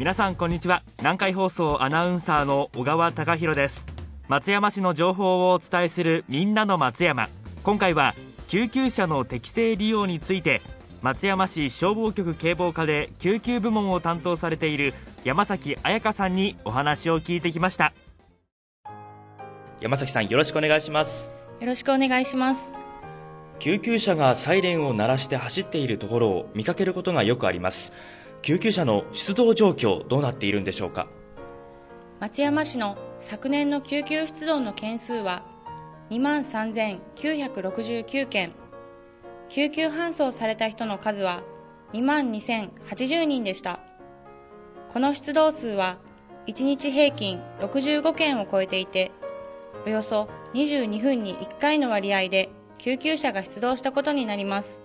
皆さんこんにちは。南海放送アナウンサーの小川貴博です。松山市の情報をお伝えするみんなの松山。今回は救急車の適正利用について松山市消防局警防課で救急部門を担当されている山崎彩香さんにお話を聞いてきました。山崎さんよろしくお願いします。よろしくお願いします。救急車がサイレンを鳴らして走っているところを見かけることがよくあります救急車の出動状況どうなっているんでしょうか？松山市の昨年の救急出動の件数は2万3969件。救急搬送された人の数は2万2080人でした。この出動数は1日平均65件を超えていておよそ22分に1回の割合で救急車が出動したことになります。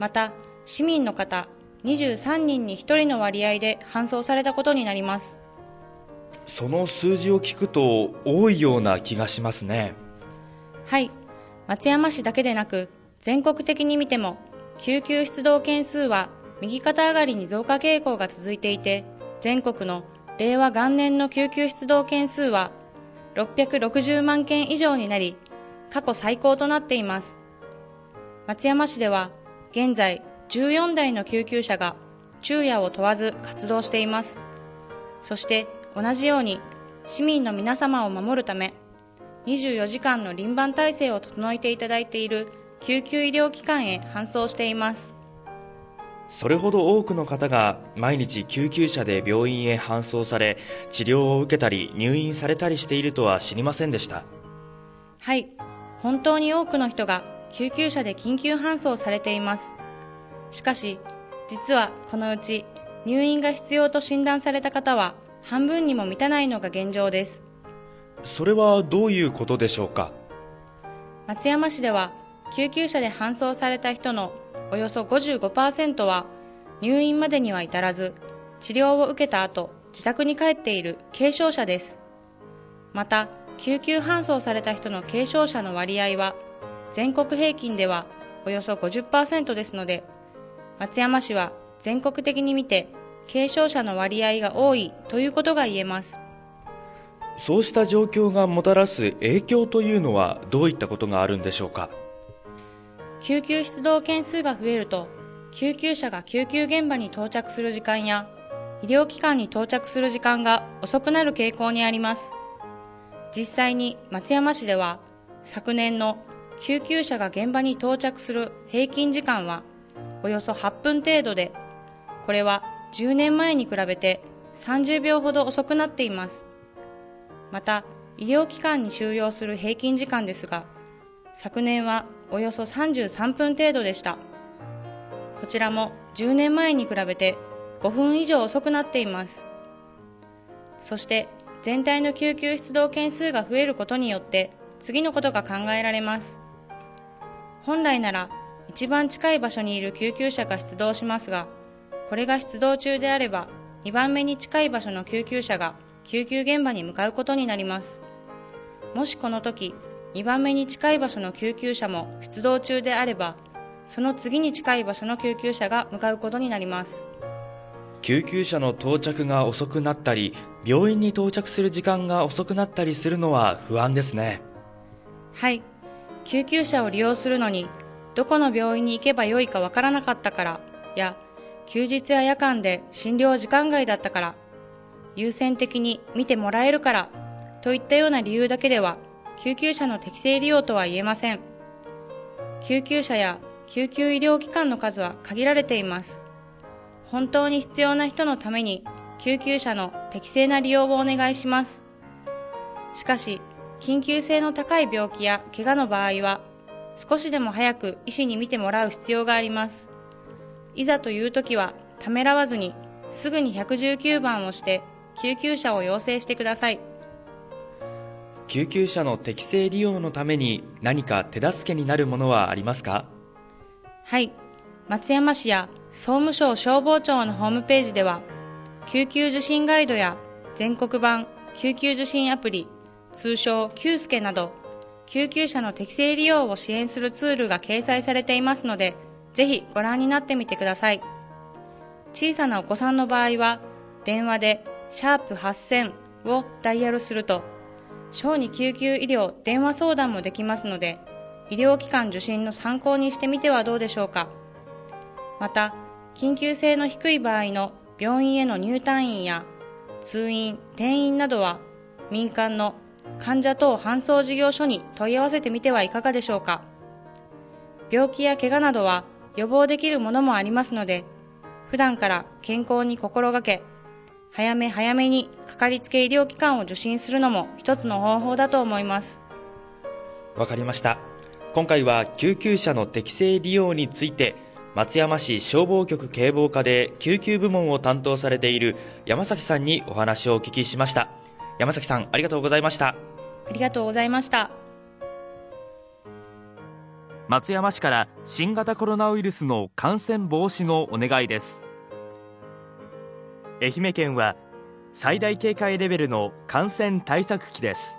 また市民の方23人に1人の割合で搬送されたことになります。その数字を聞くと多いような気がしますね。はい。松山市だけでなく全国的に見ても救急出動件数は右肩上がりに増加傾向が続いていて全国の令和元年の救急出動件数は660万件以上になり過去最高となっています。松山市では現在14台の救急車が昼夜を問わず活動しています。そして同じように市民の皆様を守るため24時間の輪番体制を整えていただいている救急医療機関へ搬送しています。それほど多くの方が毎日救急車で病院へ搬送され治療を受けたり入院されたりしているとは知りませんでした。はい。本当に多くの人が救急車で緊急搬送されていますしかし実はこのうち入院が必要と診断された方は半分にも満たないのが現状です。それはどういうことでしょうか？松山市では救急車で搬送された人のおよそ55%は入院までには至らず治療を受けた後自宅に帰っている軽症者です。また救急搬送された人の軽症者の割合は全国平均ではおよそ50%ですので松山市は全国的に見て軽症者の割合が多いということが言えます。そうした状況がもたらす影響というのはどういったことがあるんでしょうか？救急出動件数が増えると救急車が救急現場に到着する時間や医療機関に到着する時間が遅くなる傾向にあります。実際に松山市では昨年の救急車が現場に到着する平均時間はおよそ8分程度でこれは10年前に比べて30秒ほど遅くなっています。また医療機関に収容する平均時間ですが昨年はおよそ33分程度でした。こちらも10年前に比べて5分以上遅くなっています。そして全体の救急出動件数が増えることによって次のことが考えられます。本来なら一番近い場所にいる救急車が出動しますがこれが出動中であれば2番目に近い場所の救急車が救急現場に向かうことになります。もしこの時2番目に近い場所の救急車も出動中であればその次に近い場所の救急車が向かうことになります。救急車の到着が遅くなったり病院に到着する時間が遅くなったりするのは不安ですね。はい。救急車を利用するのにどこの病院に行けばよいかわからなかったからや休日や夜間で診療時間外だったから優先的に見てもらえるからといったような理由だけでは救急車の適正利用とは言えません。救急車や救急医療機関の数は限られています。本当に必要な人のために救急車の適正な利用をお願いします。しかし緊急性の高い病気や怪我の場合は少しでも早く医師に診てもらう必要があります。いざという時はためらわずにすぐに119番をして救急車を要請してください。救急車の適正利用のために何か手助けになるものはありますか？はい。松山市や総務省消防庁のホームページでは救急受診ガイドや全国版救急受診アプリ通称救助など救急車の適正利用を支援するツールが掲載されていますのでぜひご覧になってみてください。小さなお子さんの場合は電話でシャープ8000をダイヤルすると小児救急医療電話相談もできますので医療機関受診の参考にしてみてはどうでしょうか。また緊急性の低い場合の病院への入退院や通院転院などは民間の患者等搬送事業所に問い合わせてみてはいかがでしょうか。病気や怪我などは予防できるものもありますので普段から健康に心がけ早め早めにかかりつけ医療機関を受診するのも一つの方法だと思います。わかりました。今回は救急車の適正利用について松山市消防局警防課で救急部門を担当されている山崎さんにお話をお聞きしました。山崎さんありがとうございました。ありがとうございました。松山市から新型コロナウイルスの感染防止のお願いです。愛媛県は最大警戒レベルの感染対策期です。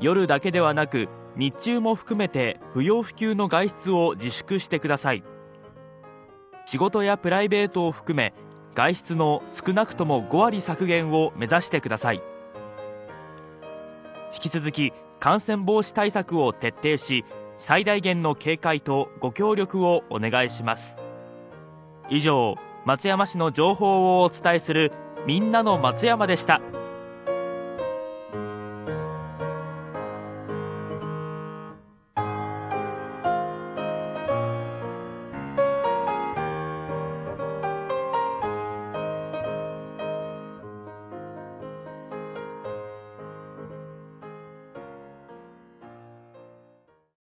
夜だけではなく日中も含めて不要不急の外出を自粛してください。仕事やプライベートを含め外出の少なくとも5割削減を目指してください引き続き感染防止対策を徹底し最大限の警戒とご協力をお願いします以上松山市の情報をお伝えするみんなの松山でした。